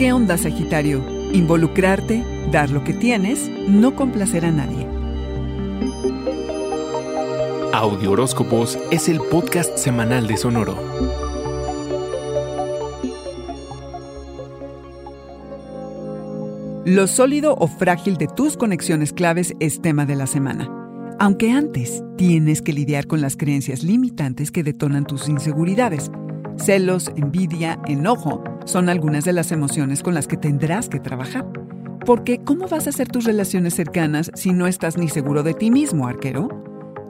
¿Qué onda, Sagitario? Involucrarte, dar lo que tienes, no complacer a nadie. Audio Horóscopos es el podcast semanal de Sonoro. Lo sólido o frágil de tus conexiones claves es tema de la semana. Aunque antes tienes que lidiar con las creencias limitantes que detonan tus inseguridades. Celos, envidia, enojo son algunas de las emociones con las que tendrás que trabajar. Porque ¿cómo vas a hacer tus relaciones cercanas si no estás ni seguro de ti mismo, arquero?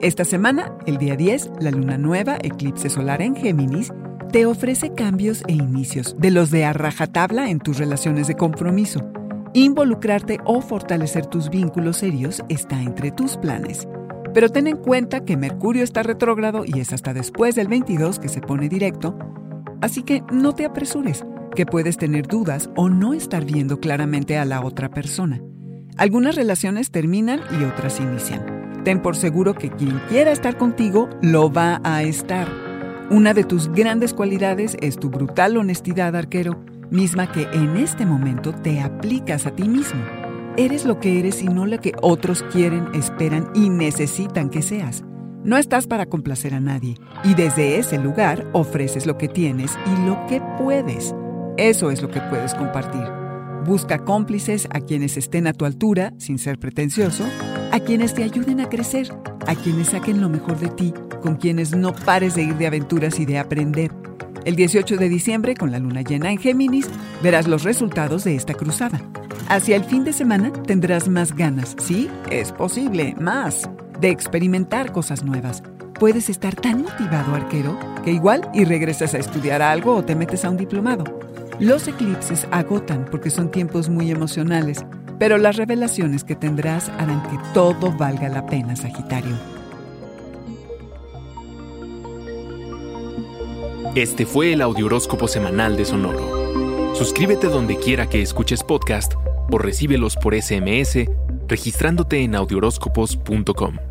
Esta semana, el día 10, la luna nueva, eclipse solar en Géminis, te ofrece cambios e inicios de los de a rajatabla en tus relaciones de compromiso. Involucrarte o fortalecer tus vínculos serios está entre tus planes. Pero ten en cuenta que Mercurio está retrógrado y es hasta después del 22 que se pone directo, así que no te apresures que puedes tener dudas o no estar viendo claramente a la otra persona. Algunas relaciones terminan y otras inician. Ten por seguro que quien quiera estar contigo lo va a estar. Una de tus grandes cualidades es tu brutal honestidad, arquero, misma que en este momento te aplicas a ti mismo. Eres lo que eres y no lo que otros quieren, esperan y necesitan que seas. No estás para complacer a nadie y desde ese lugar ofreces lo que tienes y lo que puedes. Eso es lo que puedes compartir. Busca cómplices a quienes estén a tu altura, sin ser pretencioso, a quienes te ayuden a crecer, a quienes saquen lo mejor de ti, con quienes no pares de ir de aventuras y de aprender. El 18 de diciembre, con la luna llena en Géminis, verás los resultados de esta cruzada. Hacia el fin de semana tendrás más ganas, sí, es posible, más, de experimentar cosas nuevas. Puedes estar tan motivado, arquero, que igual y regresas a estudiar algo o te metes a un diplomado. Los eclipses agotan porque son tiempos muy emocionales, pero las revelaciones que tendrás harán que todo valga la pena, Sagitario. Este fue el Audioróscopo Semanal de Sonoro. Suscríbete donde quiera que escuches podcast o recíbelos por SMS registrándote en audioróscopos.com.